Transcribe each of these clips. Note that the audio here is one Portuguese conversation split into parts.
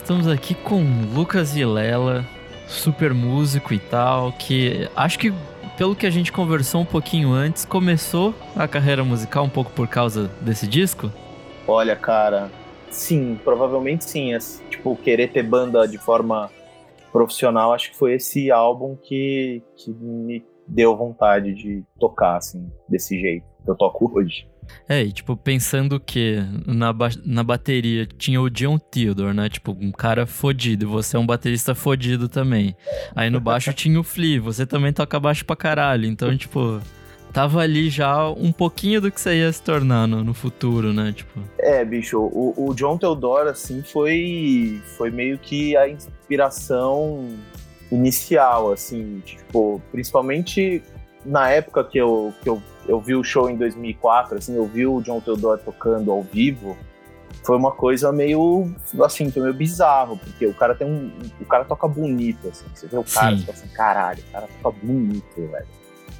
Estamos aqui com Lucas Vilela, super músico e tal, que acho que pelo que a gente conversou um pouquinho antes, começou a carreira musical um pouco por causa desse disco? Olha, cara, sim, provavelmente sim. É, tipo, querer ter banda de forma profissional, acho que foi esse álbum que, que me deu vontade de tocar, assim, desse jeito eu toco hoje. É, e tipo, pensando que na, ba na bateria tinha o John Theodore, né? Tipo, um cara fodido, e você é um baterista fodido também. Aí no baixo tinha o Flea, você também toca baixo pra caralho. Então, tipo, tava ali já um pouquinho do que você ia se tornar no, no futuro, né? Tipo. É, bicho, o, o John Theodore, assim, foi, foi meio que a inspiração inicial, assim, tipo, principalmente na época que eu, que eu, eu vi o show em 2004, assim, eu vi o John Theodore tocando ao vivo, foi uma coisa meio, assim, foi meio bizarro, porque o cara tem um, o cara toca bonito, assim, você vê o cara e fala assim, caralho, o cara toca bonito, velho.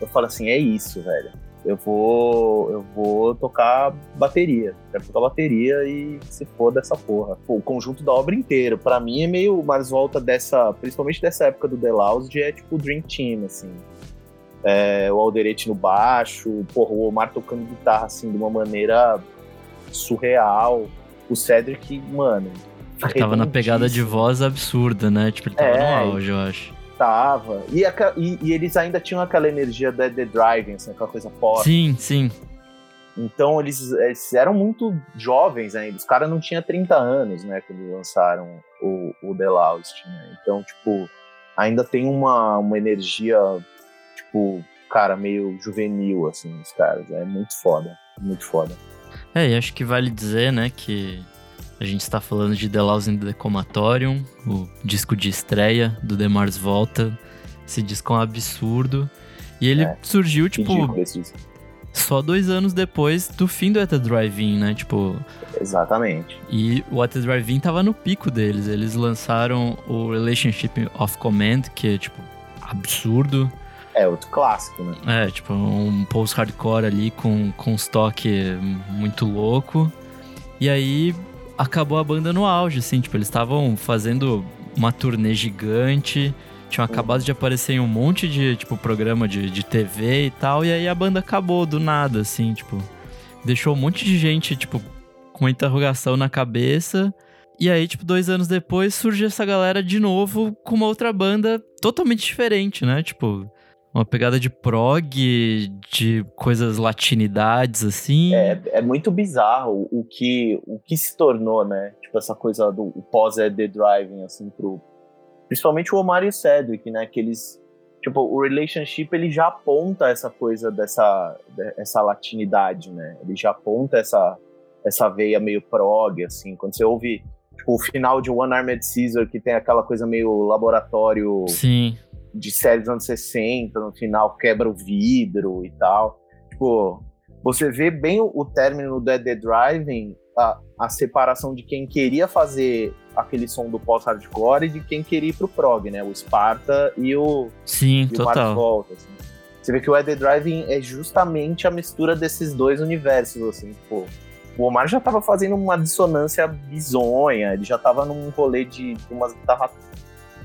Eu falo assim, é isso, velho. Eu vou, eu vou tocar bateria. Quero tocar bateria e se for dessa porra. Pô, o conjunto da obra inteira, para mim é meio mais volta dessa, principalmente dessa época do The Lounge, é tipo Dream Team, assim é, o Alderete no baixo, porra, o Omar tocando guitarra assim de uma maneira surreal. O Cedric, mano. Ele tava na pegada de voz absurda, né? Tipo, ele tava é, no auge, eu acho. Tava. E, e, e, eles ainda tinham aquela energia da The Driving, assim, aquela coisa forte. Sim, sim. Então eles, eles, eram muito jovens ainda. Os caras não tinham 30 anos, né? Quando lançaram o, o The Lost, né? Então, tipo, ainda tem uma, uma energia tipo, cara, meio juvenil, assim, os caras. É muito foda, muito foda. É, e acho que vale dizer, né, que a gente está falando de The Lost in the Comatorium, o disco de estreia do The Mars Volta. Esse disco é um absurdo. E ele é, surgiu, tipo, só dois anos depois do fim do At the Drive-In, né? Tipo. Exatamente. E o At the Drive-In tava no pico deles. Eles lançaram o Relationship of Command, que é, tipo, absurdo. É, outro clássico, né? É, tipo, um post-hardcore ali com, com um estoque muito louco. E aí acabou a banda no auge, assim, tipo, eles estavam fazendo uma turnê gigante, tinham acabado de aparecer em um monte de, tipo, programa de, de TV e tal, e aí a banda acabou do nada, assim, tipo, deixou um monte de gente, tipo, com uma interrogação na cabeça. E aí, tipo, dois anos depois surge essa galera de novo com uma outra banda totalmente diferente, né? Tipo, uma pegada de prog, de coisas latinidades, assim. É, é muito bizarro o que, o que se tornou, né? Tipo, essa coisa do pós-ED Driving, assim, pro... Principalmente o Omar e o Cedric, né? Que eles... Tipo, o Relationship, ele já aponta essa coisa dessa essa latinidade, né? Ele já aponta essa, essa veia meio prog, assim. Quando você ouve, tipo, o final de One Armed Caesar, que tem aquela coisa meio laboratório... Sim de séries dos anos 60, no final quebra o vidro e tal. Tipo, você vê bem o, o término do Dead Driving, a, a separação de quem queria fazer aquele som do pós-hardcore e de quem queria ir pro prog, né? O Sparta e o, Sim, e total. o Volta, assim. Você vê que o Dead Driving é justamente a mistura desses dois universos, assim, tipo, o Omar já tava fazendo uma dissonância bizonha, ele já tava num rolê de, de umas guitarras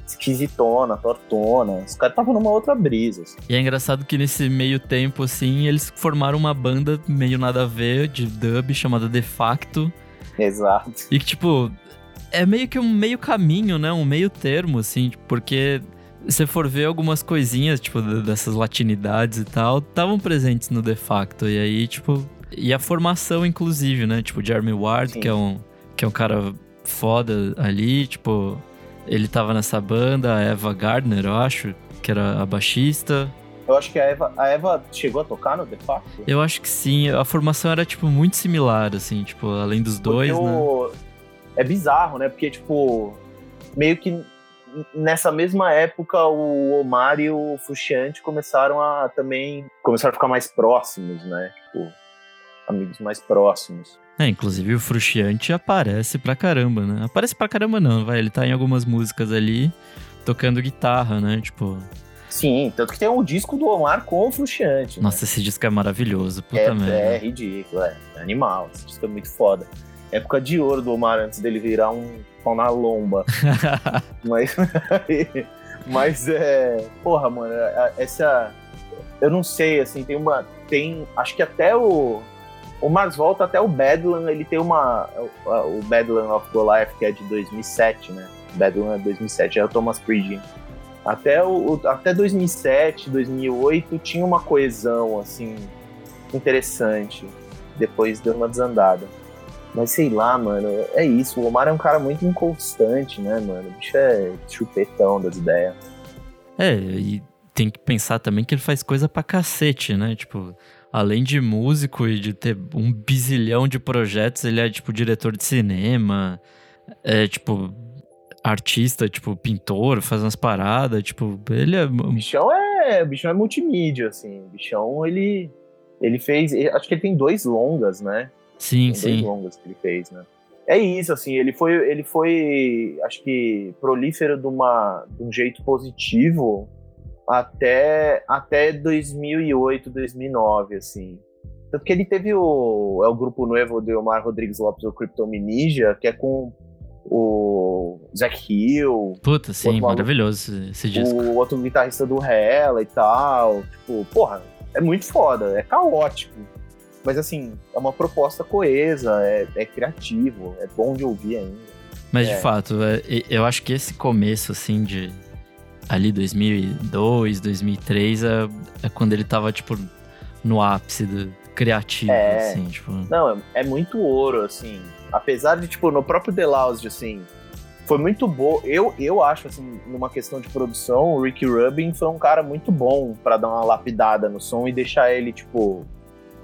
esquisitona, tortona. Os caras estavam numa outra brisa. Assim. E é engraçado que nesse meio tempo, assim, eles formaram uma banda meio nada a ver de dub chamada De Facto. Exato. E que, tipo, é meio que um meio caminho, né? Um meio termo, assim, porque se for ver algumas coisinhas, tipo, dessas latinidades e tal, estavam presentes no De Facto. E aí, tipo. E a formação, inclusive, né? Tipo, Jeremy Ward, que é um, que é um cara foda ali, tipo. Ele tava nessa banda, a Eva Gardner, eu acho, que era a baixista. Eu acho que a Eva, a Eva chegou a tocar no The Facto? Eu acho que sim. A formação era, tipo, muito similar, assim, tipo, além dos dois, Porque né? O... É bizarro, né? Porque, tipo, meio que nessa mesma época o Omar e o Frusciante começaram a também começaram a ficar mais próximos, né? Tipo, amigos mais próximos. É, inclusive o Frusciante aparece pra caramba, né? Aparece pra caramba não, vai, ele tá em algumas músicas ali tocando guitarra, né? Tipo... Sim, tanto que tem um disco do Omar com o Frusciante. Né? Nossa, esse disco é maravilhoso, puta é, merda. É ridículo, é, é animal, esse disco é muito foda. época de ouro do Omar antes dele virar um pau na lomba. mas, mas é. Porra, mano, essa. Eu não sei, assim, tem uma. Tem. Acho que até o. O Mars Volta, até o Badland, ele tem uma. O Badland of Goliath, que é de 2007, né? Badland é 2007, é o Thomas Pridgen. Até, o, até 2007, 2008 tinha uma coesão, assim, interessante. Depois deu uma desandada. Mas sei lá, mano, é isso. O Omar é um cara muito inconstante, né, mano? O bicho é chupetão das ideias. É, e tem que pensar também que ele faz coisa pra cacete, né? Tipo, além de músico e de ter um bizilhão de projetos, ele é, tipo, diretor de cinema, é, tipo, artista, tipo, pintor, faz umas paradas, tipo, ele é... O bichão é, bichão é multimídia, assim. O bichão, ele, ele fez... Acho que ele tem dois longas, né? Sim, tem sim. Dois longas que ele fez, né? É isso, assim, ele foi, ele foi, acho que, prolífero de, uma, de um jeito positivo até, até 2008, 2009, assim. Tanto que ele teve o, é o grupo novo do Omar Rodrigues Lopes, o Cryptominija, que é com o Zack Hill. Puta, sim, maravilhoso esse disco. O outro guitarrista do Hella e tal. Tipo, porra, é muito foda, é caótico. Mas assim, é uma proposta coesa, é, é criativo, é bom de ouvir ainda. Mas é. de fato, é, eu acho que esse começo, assim, de ali 2002, 2003, é, é quando ele tava, tipo, no ápice do criativo, É. assim, tipo... Não, é, é muito ouro, assim. Apesar de, tipo, no próprio The Lounge, assim, foi muito bom. Eu, eu acho, assim, numa questão de produção, o Ricky Rubin foi um cara muito bom pra dar uma lapidada no som e deixar ele, tipo,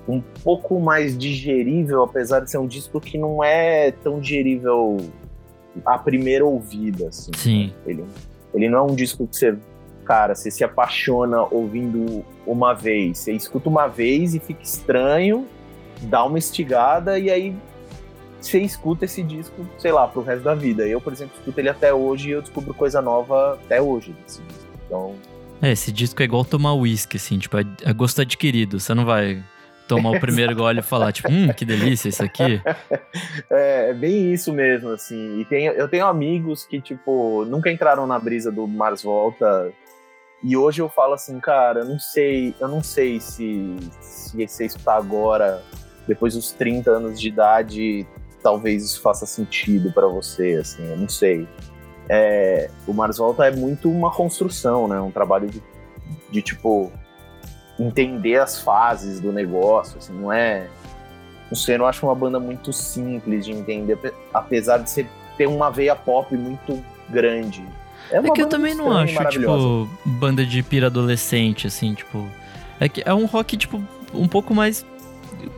um pouco mais digerível, apesar de ser um disco que não é tão digerível à primeira ouvida, assim. Sim. Ele, ele não é um disco que você, cara, você se apaixona ouvindo uma vez. Você escuta uma vez e fica estranho, dá uma estigada e aí você escuta esse disco, sei lá, pro resto da vida. Eu, por exemplo, escuto ele até hoje e eu descubro coisa nova até hoje desse disco. Então, É, esse disco é igual tomar uísque, assim, tipo, é, é gosto adquirido. Você não vai tomar o primeiro gole e falar, tipo, hum, que delícia isso aqui. é, é bem isso mesmo, assim. E tem, eu tenho amigos que, tipo, nunca entraram na brisa do Mars Volta. E hoje eu falo assim, cara, eu não sei, eu não sei se, se você escutar agora, depois dos 30 anos de idade, talvez isso faça sentido pra você, assim, eu não sei. É, o Mars Volta é muito uma construção, né? Um trabalho de, de tipo entender as fases do negócio, assim, não é. Não sei, eu não acho uma banda muito simples de entender, ape- apesar de ser, ter uma veia pop muito grande. É uma que eu também não acho, tipo, banda de pira adolescente, assim, tipo. É que é um rock, tipo, um pouco mais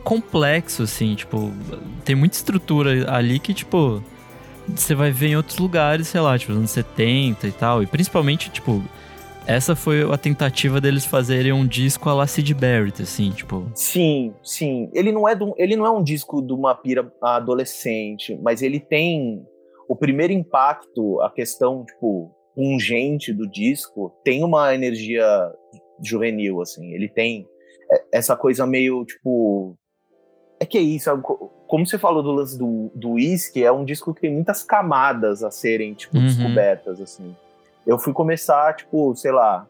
complexo, assim, tipo. Tem muita estrutura ali que, tipo. Você vai ver em outros lugares, sei lá, tipo, nos anos 70 e tal. E principalmente, tipo. Essa foi a tentativa deles fazerem um disco a la Sid Barrett, assim, tipo. Sim, sim. Ele não é do, ele não é um disco de uma pira adolescente, mas ele tem o primeiro impacto, a questão tipo pungente do disco, tem uma energia juvenil assim. Ele tem é- essa coisa meio tipo é que é isso? Co- como você falou do lance do, Whisky, é um disco que tem muitas camadas a serem tipo Uhum. descobertas assim. Eu fui começar tipo, sei lá,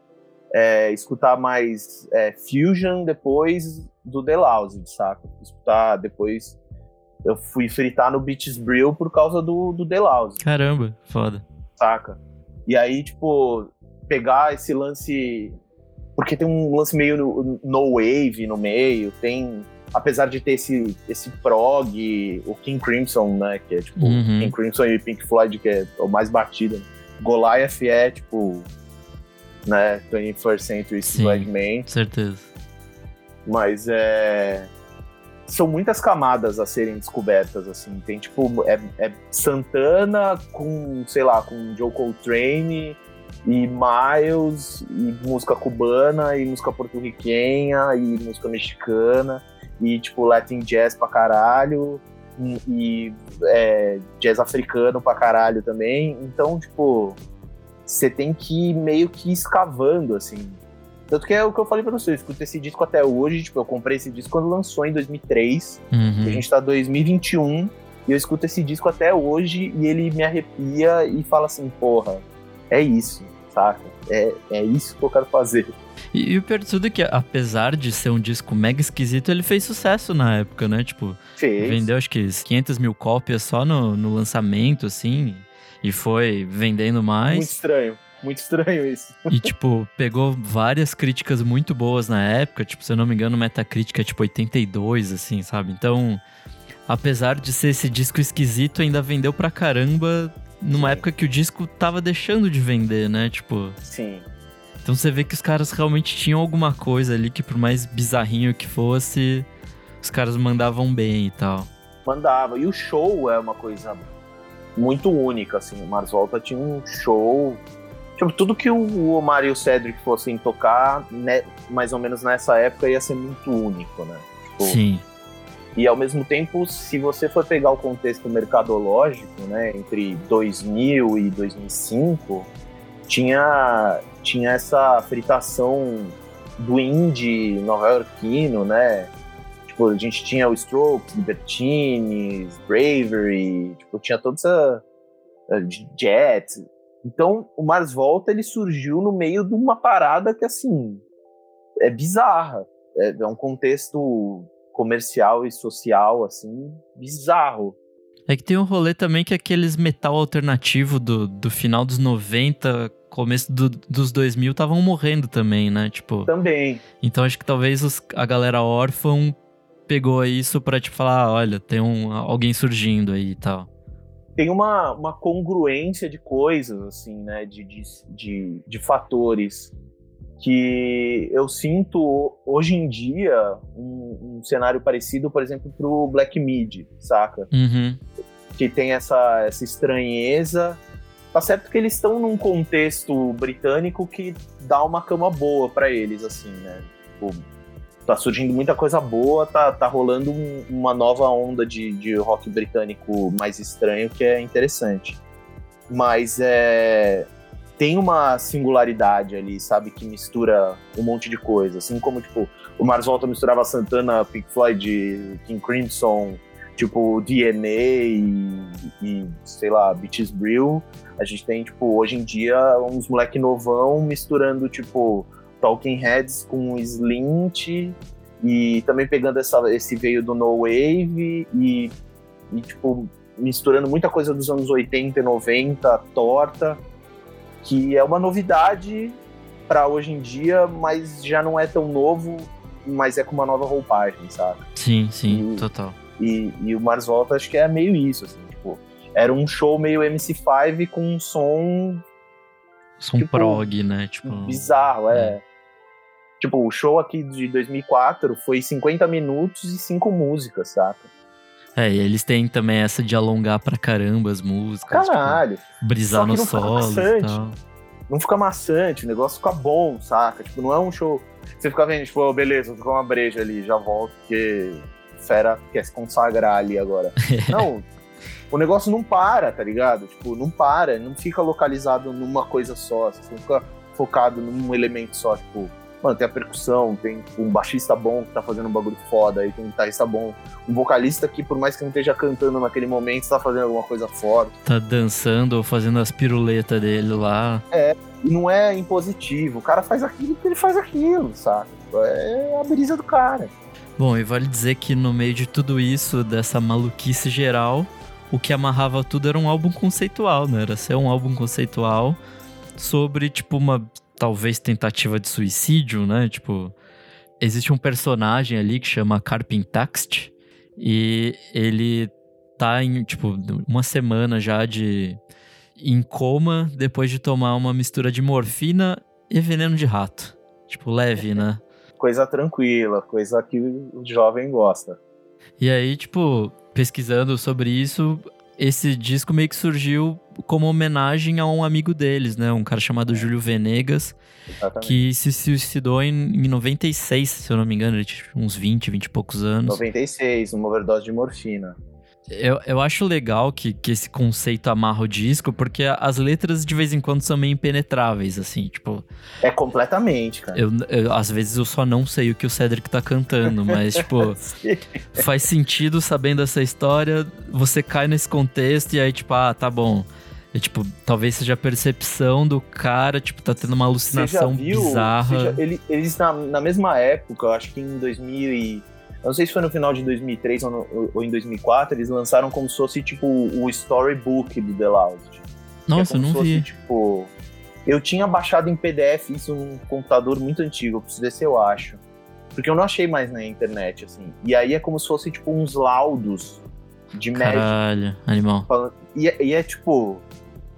é, escutar mais é, Fusion depois do The Lousy, saca? Escutar depois. Eu fui fritar no Beaches Brill por causa do, do The Lousy, Caramba, foda. saca? E aí, tipo, pegar esse lance. Porque tem um lance meio no, no wave no meio, tem. Apesar de ter esse, esse prog, o King Crimson, né? Que é tipo Uhum. King Crimson e Pink Floyd, que é o mais batido. né? Goliath é tipo. Né, 21st Century Sim. Certeza. Mas é. São muitas camadas a serem descobertas, assim. Tem tipo. É, é Santana com, sei lá, com Joe Coltrane e Miles, e música cubana, e música porto-riquenha, e música mexicana, e tipo Latin jazz pra caralho, e, e, é, jazz africano pra caralho também. Então, tipo, você tem que ir meio que escavando, assim. Tanto que é o que eu falei pra você, eu escuto esse disco até hoje, tipo, eu comprei esse disco quando lançou em 2003, Uhum. a gente tá em 2021, E eu escuto esse disco até hoje e ele me arrepia e fala assim, porra, é isso, saca? É, é isso que eu quero fazer. E, e o pior de tudo é que, apesar de ser um disco mega esquisito, ele fez sucesso na época, né? Tipo, Fez. vendeu acho que 500 mil cópias só no, no lançamento, assim, e foi vendendo mais. Muito estranho. Muito estranho isso. E, tipo, pegou várias críticas muito boas na época. Tipo, se eu não me engano, Metacritic é tipo 82, assim, sabe? Então, apesar de ser esse disco esquisito, ainda vendeu pra caramba numa Sim. época que o disco tava deixando de vender, né? Tipo. Sim. Então você vê que os caras realmente tinham alguma coisa ali que, por mais bizarrinho que fosse, os caras mandavam bem e tal. Mandava. E o show é uma coisa muito única, assim. O Mars Volta tinha um show. Tipo, tudo que o Omar e o Cedric fossem tocar, né, mais ou menos nessa época, ia ser muito único, né? Tipo, Sim. E ao mesmo tempo, se você for pegar o contexto mercadológico, né, entre 2000 e 2005, tinha, tinha essa fritação do indie nova-iorquino, né? Tipo, a gente tinha o Strokes, Libertines, Bravery, tipo, tinha toda essa uh, Jet. Então, o Mars Volta, ele surgiu no meio de uma parada que, assim, é bizarra. É, é um contexto comercial e social, assim, bizarro. É que tem um rolê também que é aqueles metal alternativo do, do final dos 90, começo do- dos 2000 estavam morrendo também, né? Tipo, Também. então acho que talvez os- a galera órfã pegou isso pra tipo falar, "Ah, olha, tem um, alguém surgindo aí e tal. Tem uma, uma congruência de coisas, assim, né? De, de, de, de fatores que eu sinto hoje em dia um, um cenário parecido, por exemplo, pro Black Mid, saca? Uhum. que tem essa, essa estranheza. Tá certo que eles estão num contexto britânico que dá uma cama boa pra eles, assim, né? Tipo, tá surgindo muita coisa boa, tá, tá rolando um- uma nova onda de, de rock britânico mais estranho que é interessante. Mas é, tem uma singularidade ali, sabe? Que mistura um monte de coisa. Assim como, tipo, o Mars Volta misturava Santana, Pink Floyd, King Crimson, tipo DNA e, e, sei lá, Beaches Brew. A gente tem, tipo, hoje em dia, uns moleque novão misturando, tipo, Talking Heads com Slint e também pegando essa, esse veio do No Wave e, e, tipo, misturando muita coisa dos anos 80 e 90, torta, que é uma novidade para hoje em dia, mas já não é tão novo, mas é com uma nova roupagem, sabe? Sim, sim, E- total. E, e o Mars Volta acho que é meio isso, assim, tipo, era um show meio MC5 com um som Som tipo, prog, né? Tipo, bizarro, é. Tipo, o show aqui de 2004 foi 50 minutos e 5 músicas, saca? É, e eles têm também essa de alongar pra caramba as músicas. Caralho. Tipo, brisar que nos não fica e maçante. tal. Não fica maçante, o negócio fica bom, saca? Tipo, não é um show. Você fica vendo, tipo, oh, beleza, vou ficar uma breja ali, já volto, porque Fera quer se consagrar ali agora. não, o negócio não para, tá ligado? Tipo, não para, não fica localizado numa coisa só, você não fica focado num elemento só, tipo, mano, tem a percussão, tem um baixista bom que tá fazendo um bagulho foda, aí tem um guitarrista bom, um vocalista que, por mais que não esteja cantando naquele momento, tá fazendo alguma coisa forte. Tá dançando ou fazendo as piruletas dele lá. E não é impositivo, o cara faz aquilo porque ele faz aquilo, sabe? É a brisa do cara. Bom, e vale dizer que no meio de tudo isso, dessa maluquice geral, o que amarrava tudo era um álbum conceitual, né? Era ser um álbum conceitual sobre, tipo, uma talvez tentativa de suicídio, né? Tipo, existe um personagem ali que chama Carpintaxt e ele tá em, tipo, uma semana já de em coma depois de tomar uma mistura de morfina e veneno de rato. Tipo, leve, né? Coisa tranquila, coisa que o jovem gosta. E aí, tipo, pesquisando sobre isso, esse disco meio que surgiu como homenagem a um amigo deles, né? Um cara chamado Júlio Venegas, Exatamente. que se suicidou em, em 96, se eu não me engano, ele tinha uns 20, 20 e poucos anos. 96, uma overdose de morfina. Eu, eu acho legal que, que esse conceito amarra o disco, porque as letras de vez em quando são meio impenetráveis, assim, tipo. É completamente, cara. Eu, eu, às vezes eu só não sei o que o Cedric tá cantando, mas, tipo, faz sentido sabendo essa história, você cai nesse contexto e aí, tipo, ah, tá bom. É, tipo, talvez seja a percepção do cara, tipo, tá tendo uma alucinação viu, bizarra. Já, ele, eles, na, na mesma época, eu acho que em 2000 e não sei se foi no final de 2003 ou, no, ou, em 2004, eles lançaram como se fosse, tipo, o storybook do The Loud. Nossa, é eu não fosse, vi. Tipo, eu tinha baixado em PDF isso num computador muito antigo, eu preciso ver se eu acho. Porque eu não achei mais na internet, assim. E aí é como se fosse, tipo, uns laudos de médico. Caralho, animal. E, é, e é, tipo...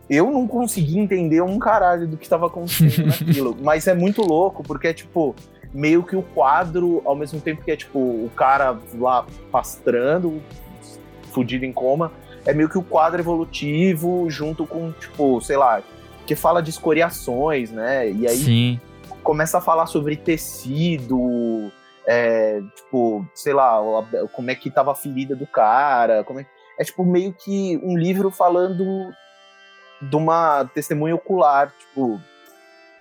Eu não consegui entender um caralho do que estava acontecendo naquilo. Mas é muito louco, porque é, tipo meio que o quadro, ao mesmo tempo que é tipo o cara lá pastrando, fudido em coma, é meio que o quadro evolutivo junto com, tipo, sei lá, que fala de escoriações, né? E aí Sim. começa a falar sobre tecido, é, tipo, sei lá, como é que tava a ferida do cara, como é, é tipo meio que um livro falando de uma testemunha ocular, tipo,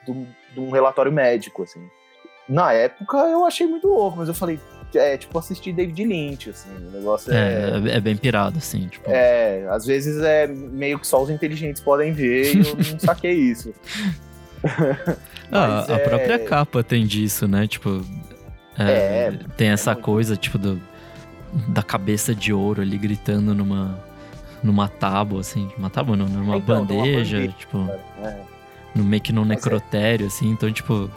de de um relatório médico, assim na época eu achei muito louco, mas eu falei, é tipo assistir David Lynch, assim, o negócio é... É, é bem pirado, assim, tipo... É, às vezes é meio que só os inteligentes podem ver e eu não saquei isso. ah, a é... própria capa tem disso, né, tipo... É, é tem essa é coisa, tipo, do, da cabeça de ouro ali gritando numa, numa tábua, assim, uma tábua não, numa então, bandeja, bandeja, tipo... No meio que num necrotério, assim, então, tipo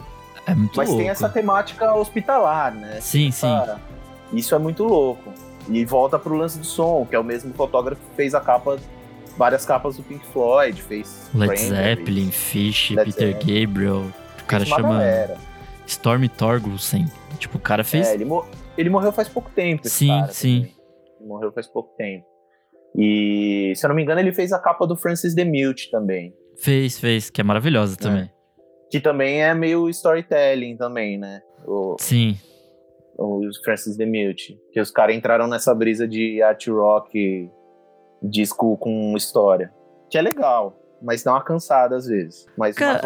é muito Mas louco. tem essa temática hospitalar, né? Sim, sim. Isso é muito louco. E volta pro lance do som, que é o mesmo fotógrafo que fez a capa, várias capas do Pink Floyd, fez Led Zeppelin, Fish, Led Peter Zeppelin. Gabriel. O cara chama galera. Stormy Torgelsen. Tipo, o cara fez. É, ele, mo ele morreu faz pouco tempo. sim, cara, sim. Também. Ele morreu faz pouco tempo. E, se eu não me engano, ele fez a capa do Francis DeMute também. Fez, fez, que é maravilhosa é. também. Que também é meio storytelling também, né? O, Sim. O Francis DeMute. Que os caras entraram nessa brisa de art rock, disco com história. Que é legal, mas dá uma cansada às vezes. Mas Cara,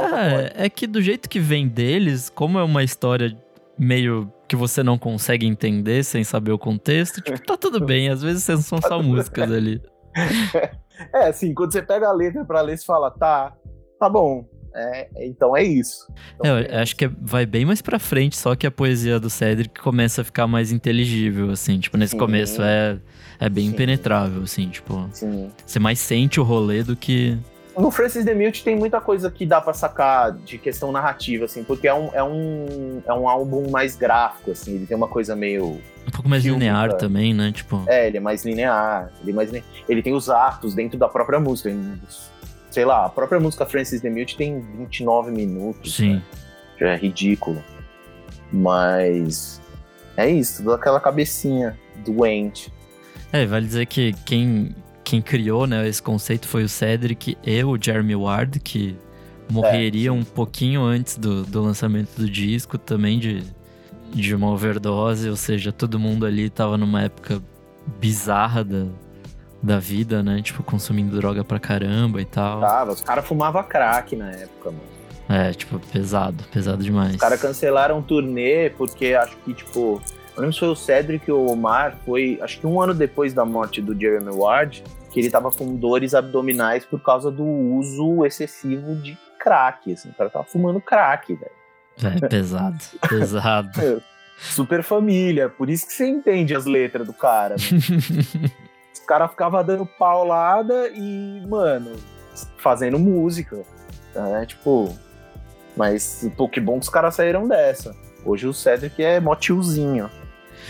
é, é que do jeito que vem deles, como é uma história meio que você não consegue entender sem saber o contexto, tipo, tá tudo bem. Às vezes são só tá músicas ali. É, assim, quando você pega a letra pra ler, você fala, tá, tá bom. É, então é isso. Então, é, eu acho que vai bem mais pra frente, só que a poesia do Cedric começa a ficar mais inteligível, assim. Tipo, nesse Sim. começo é, é bem Sim. impenetrável, assim, tipo. Sim. Você mais sente o rolê do que. No Francis DeMille tem muita coisa que dá para sacar de questão narrativa, assim, porque é um, é, um, é um álbum mais gráfico, assim, ele tem uma coisa meio. Um pouco mais linear também, né? Tipo... É, ele é mais linear. Ele, é mais, ele tem os atos dentro da própria música sei lá, a própria música Francis DeMille tem 29 minutos. Sim. Né? Já é ridículo. Mas é isso, toda aquela cabecinha doente. É, vale dizer que quem, quem criou né, esse conceito foi o Cedric e o Jeremy Ward, que morreriam é, um pouquinho antes do, do lançamento do disco, também de, de uma overdose, ou seja, todo mundo ali tava numa época bizarra da, da vida, né? Tipo, consumindo droga pra caramba e tal. Tava, os caras fumavam crack na época, mano. É, tipo, pesado, pesado demais. Os caras cancelaram o turnê porque acho que, tipo, eu lembro se foi o Cedric ou o Omar, foi acho que um ano depois da morte do Jeremy Ward, que ele tava com dores abdominais por causa do uso excessivo de crack, assim. O cara tava fumando crack, velho. É, pesado, pesado. Super família, por isso que você entende as letras do cara. Né? caras ficavam dando paulada e, mano, fazendo música. Né? Tipo, mas pô, que bom que os caras saíram dessa. Hoje o Cedric é mó tiozinho.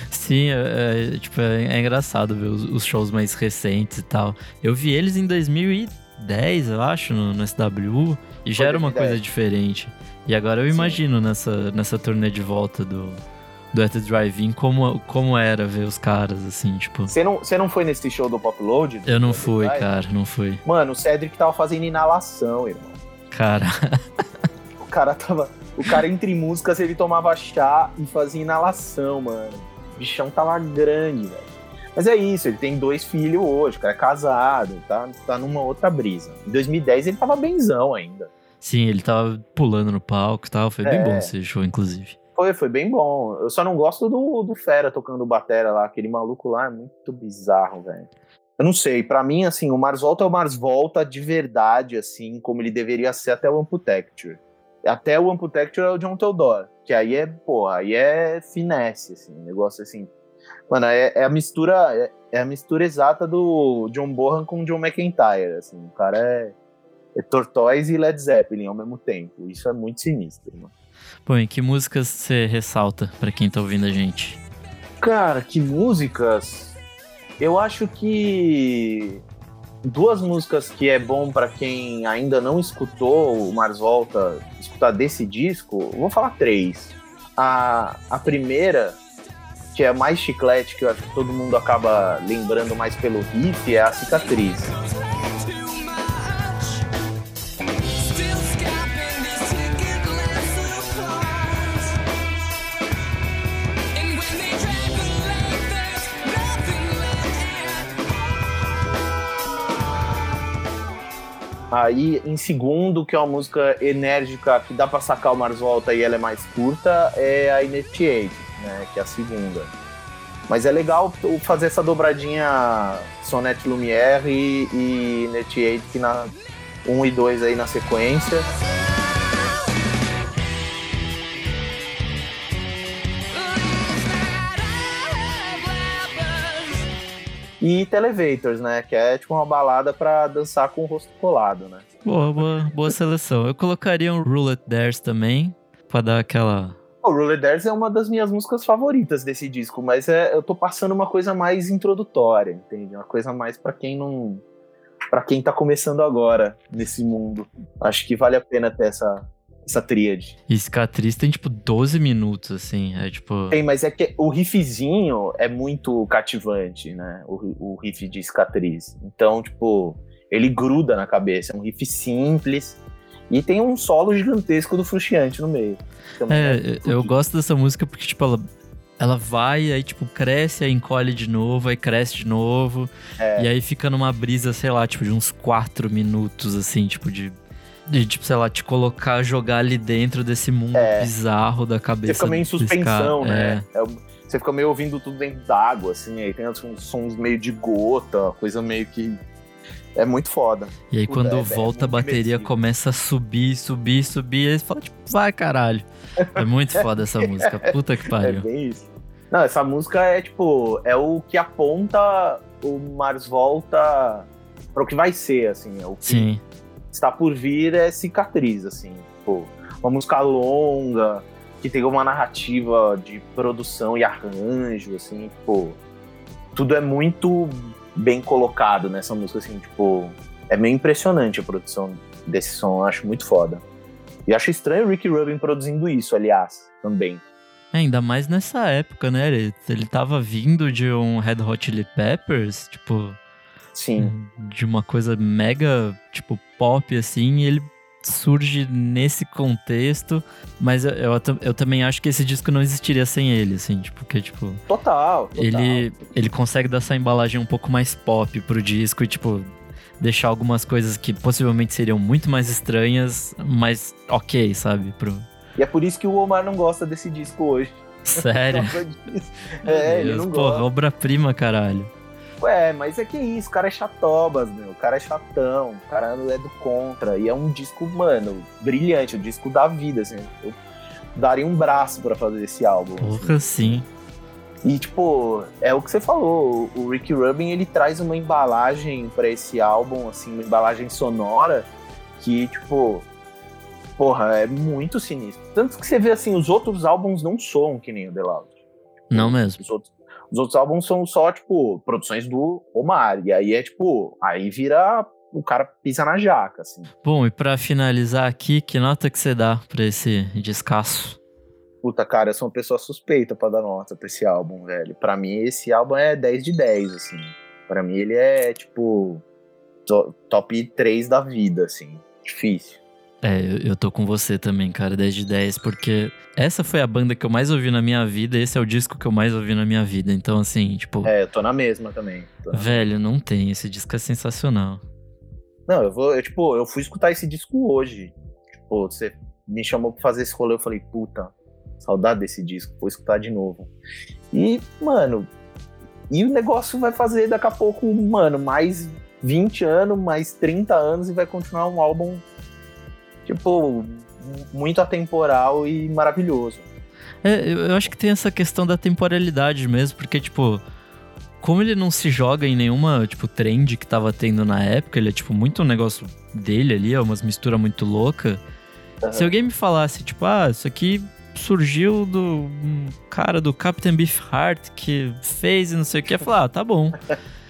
Sim, é, é, tipo, é, é, engraçado ver os, os, shows mais recentes e tal. Eu vi eles em 2010, eu acho, no, no SW, e já era uma coisa diferente. E agora eu imagino nessa, nessa turnê de volta do, do At The Drive-In, como, como era ver os caras, assim, tipo... Você não, não foi nesse show do Pop Load? Eu não fui, cara, não fui. Mano, o Cedric tava fazendo inalação, irmão. Cara... o cara tava... O cara, entre músicas, ele tomava chá e fazia inalação, mano. O bichão tava grande, velho. Mas é isso, ele tem dois filhos hoje, o cara é casado, tá, tá numa outra brisa. Em 2010 ele tava benzão ainda. Sim, ele tava pulando no palco e tal. Foi bem É. bom esse show, inclusive. Foi, foi bem bom. Eu só não gosto do, do Fera tocando batera lá, aquele maluco lá é muito bizarro, velho. Eu não sei, pra mim, assim, o Mars Volta é o Mars Volta de verdade, assim, como ele deveria ser até o Amputecture. Até o Amputecture é o John Theodore, que aí é, porra, aí é finesse, assim, negócio assim. Mano, é, é a mistura, é, é a mistura exata do John Bonham com o John McIntyre, assim, o cara é, é Tortoise e Led Zeppelin ao mesmo tempo. Isso é muito sinistro, mano. Bom, e que músicas você ressalta pra quem tá ouvindo a gente? Cara, que músicas? Eu acho que duas músicas que é bom pra quem ainda não escutou o Mars Volta escutar desse disco, vou falar três. A, a primeira, que é a mais chiclete, que eu acho que todo mundo acaba lembrando mais pelo riff, é a Cicatriz. Aí, em segundo, que é uma música enérgica que dá pra sacar o Mars Volta e ela é mais curta, é a Initiate, né? Que é a segunda. Mas é legal fazer essa dobradinha Sonnet Lumière e, e Initiate que na 1 e 2 aí na sequência. E Televators, né? Que é tipo uma balada pra dançar com o rosto colado, né? Boa, boa, boa seleção. Eu colocaria um Roulette Dares também, pra dar aquela. O Roller Dares é uma das minhas músicas favoritas desse disco, mas é, eu tô passando uma coisa mais introdutória, entende? Uma coisa mais pra quem não. para quem tá começando agora nesse mundo. Acho que vale a pena ter essa, essa tríade. E cicatriz tem tipo 12 minutos, assim. É tipo. Tem, mas é que o riffzinho é muito cativante, né? O, o riff de cicatriz. Então, tipo, ele gruda na cabeça. É um riff simples. E tem um solo gigantesco do Frusciante no meio. É, muito eu gosto dessa música porque, tipo, ela, ela vai, aí, tipo, cresce, aí encolhe de novo, aí cresce de novo. É. E aí fica numa brisa, sei lá, tipo, de uns 4 minutos, assim, tipo, de. De, tipo, sei lá, te colocar, jogar ali dentro desse mundo É. bizarro da cabeça. Você fica meio em suspensão, né? É, você fica meio ouvindo tudo dentro d'água, assim, aí tem uns sons meio de gota, coisa meio que. É muito foda. É. E aí, Puta, quando é- é volta a bateria, começa a subir, subir, subir. Aí você fala, tipo, vai caralho. É muito foda essa música. Puta que É pariu. bem isso. Não, essa música é tipo, é o que aponta o Mars Volta para o que vai ser, assim, é o que Sim. Está por vir é cicatriz, assim, tipo, uma música longa, que tem uma narrativa de produção e arranjo, assim, tipo, tudo é muito bem colocado nessa música, assim, tipo, é meio impressionante a produção desse som, eu acho muito foda. E acho estranho o Ricky Rubin produzindo isso, aliás, também. É, ainda mais nessa época, né? Ele, ele tava vindo de um Red Hot Chili Peppers, tipo, Sim. de uma coisa mega, tipo, pop, assim, e ele surge nesse contexto, mas eu, eu, eu também acho que esse disco não existiria sem ele, assim, tipo, porque, tipo, Total, total. ele, ele consegue dar essa embalagem um pouco mais pop pro disco e, tipo, deixar algumas coisas que possivelmente seriam muito mais estranhas, mas ok, sabe? Pro... E é por isso que o Omar não gosta desse disco hoje. Sério? É, ele Deus, não porra, gosta. obra-prima, caralho. Ué, mas é que isso, o cara é chatobas, meu. O cara é chatão, o cara é do contra. E é um disco, mano, brilhante, o disco da vida, assim. Eu daria um braço pra fazer esse álbum. assim. Porra, sim. E, tipo, é o que você falou. O Ricky Rubin, ele traz uma embalagem pra esse álbum, assim, uma embalagem sonora que, tipo, porra, é muito sinistro. Tanto que você vê, assim, os outros álbuns não soam que nem o The Loud. Não mesmo. Os outros, os outros álbuns são só, tipo, produções do Omar. E aí é, tipo, aí vira... O cara pisa na jaca, assim. Bom, e pra finalizar aqui, que nota que você dá pra esse descasso? Puta, cara, eu sou uma pessoa suspeita pra dar nota pra esse álbum, velho. Pra mim, esse álbum é 10 de 10, assim. Pra mim, ele é, tipo, to- top 3 da vida, assim. Difícil. É, eu, tô com você também, cara, 10 de 10, porque essa foi a banda que eu mais ouvi na minha vida, esse é o disco que eu mais ouvi na minha vida. Então, assim, tipo, É, eu tô na mesma também. Na- velho, não tem. Esse disco é sensacional. Não, eu vou, eu, tipo, eu fui escutar esse disco hoje. Tipo, você me chamou pra fazer esse rolê, eu falei, puta, saudade desse disco, vou escutar de novo. E, mano, e o negócio vai fazer daqui a pouco, mano, mais 20 anos, mais 30 anos e vai continuar um álbum, tipo, muito atemporal e maravilhoso. É, eu, acho que tem essa questão da temporalidade mesmo, porque, tipo, como ele não se joga em nenhuma, tipo, trend que tava tendo na época, ele é, tipo, muito um negócio dele ali, é umas misturas muito louca. Aham. Se alguém me falasse, tipo, ah, isso aqui surgiu do um cara do Captain Beefheart que fez e não sei o que, eu ia falar, ah, tá bom.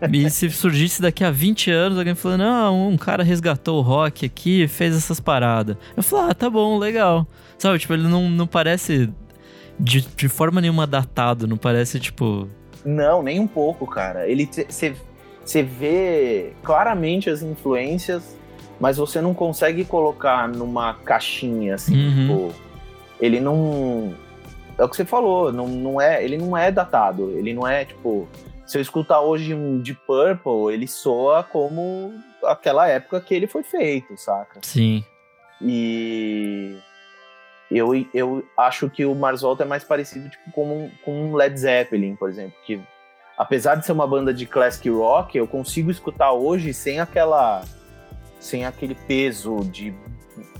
E se surgisse daqui a 20 anos, alguém falando, não, um cara resgatou o rock aqui e fez essas paradas. Eu falo, ah, tá bom, legal. Sabe, tipo, ele não, não parece de, de forma nenhuma datado, não parece, tipo. Não, nem um pouco, cara. Ele você vê claramente as influências, mas você não consegue colocar numa caixinha assim, Uhum. tipo, ele não é o que você falou, não, não é, ele não é datado, ele não é tipo, se eu escutar hoje um Deep Purple, ele soa como aquela época que ele foi feito, saca? Sim. E eu, eu acho que o Mars Volta é mais parecido tipo, com, um- com um Led Zeppelin, por exemplo. Que apesar de ser uma banda de classic rock, eu consigo escutar hoje sem aquela. sem aquele peso de,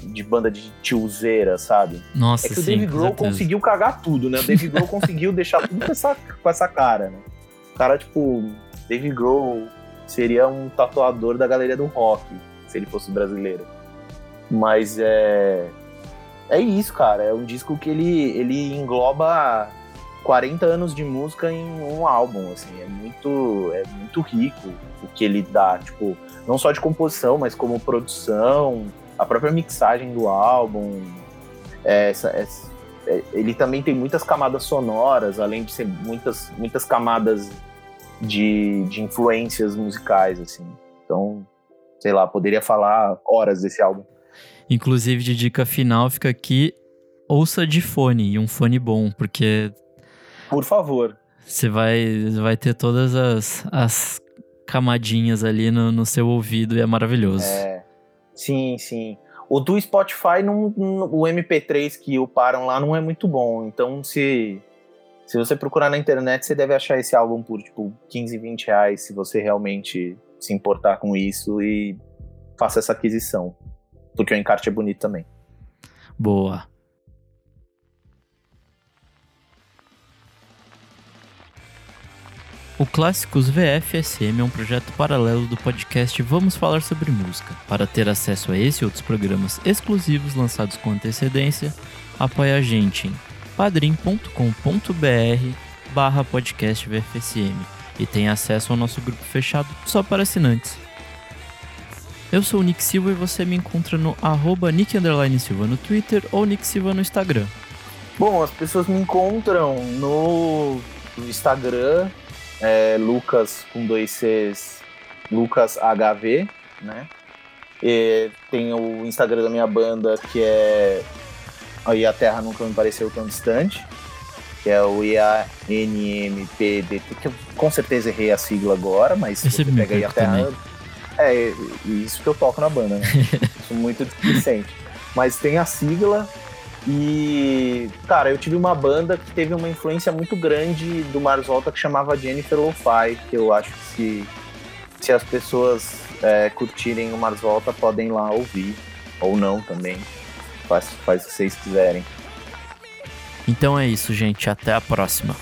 de banda de tiozeira, sabe? Nossa, É que o sim. Dave com Grohl conseguiu cagar tudo, né? O Dave Grohl conseguiu deixar tudo com essa, com essa cara, né? Cara, tipo, Dave Grohl seria um tatuador da galeria do rock, se ele fosse brasileiro. Mas é. É isso, cara. É um disco que ele, ele engloba 40 anos de música em um álbum, assim. É muito, é muito rico o que ele dá, tipo, não só de composição, mas como produção, a própria mixagem do álbum. É, essa- essa- é, ele também tem muitas camadas sonoras, além de ser muitas, muitas camadas de, de influências musicais, assim. Então, sei lá, poderia falar horas desse álbum. Inclusive, de dica final, fica aqui. Ouça de fone, e um fone bom, porque Por favor. você vai, vai ter todas as, as camadinhas ali no, no seu ouvido e é maravilhoso. É, sim, sim. O do Spotify, não, o MP3 que uparam lá não é muito bom. Então, se, se você procurar na internet, você deve achar esse álbum por tipo 15, 20 reais, se você realmente se importar com isso e faça essa aquisição. Porque o encarte é bonito também. Boa. O Clássicos VFSM é um projeto paralelo do podcast Vamos Falar Sobre Música. Para ter acesso a esse e outros programas exclusivos lançados com antecedência, apoie a gente em padrim.com.br barra podcast VFSM e tenha acesso ao nosso grupo fechado só para assinantes. Eu sou o Nick Silva e você me encontra no arroba Nick Silva no Twitter ou Nick Silva no Instagram. Bom, as pessoas me encontram no no Instagram, é, Lucas com dois Cs, Lucas HV, né? E tem o Instagram da minha banda que é aí a Terra nunca me pareceu tão distante, que é o IANMPDT, que eu com certeza errei a sigla agora, mas se você pega aí a Terra, também. é e isso que eu toco na banda, né? Sou muito displicente. Mas tem a sigla e, cara, eu tive uma banda que teve uma influência muito grande do Mars Volta que chamava Jennifer Lo-Fi, que eu acho que se, se as pessoas é, curtirem o Mars Volta, podem ir lá ouvir. Ou não também. Faz, faz o que vocês quiserem. Então é isso, gente. Até a próxima.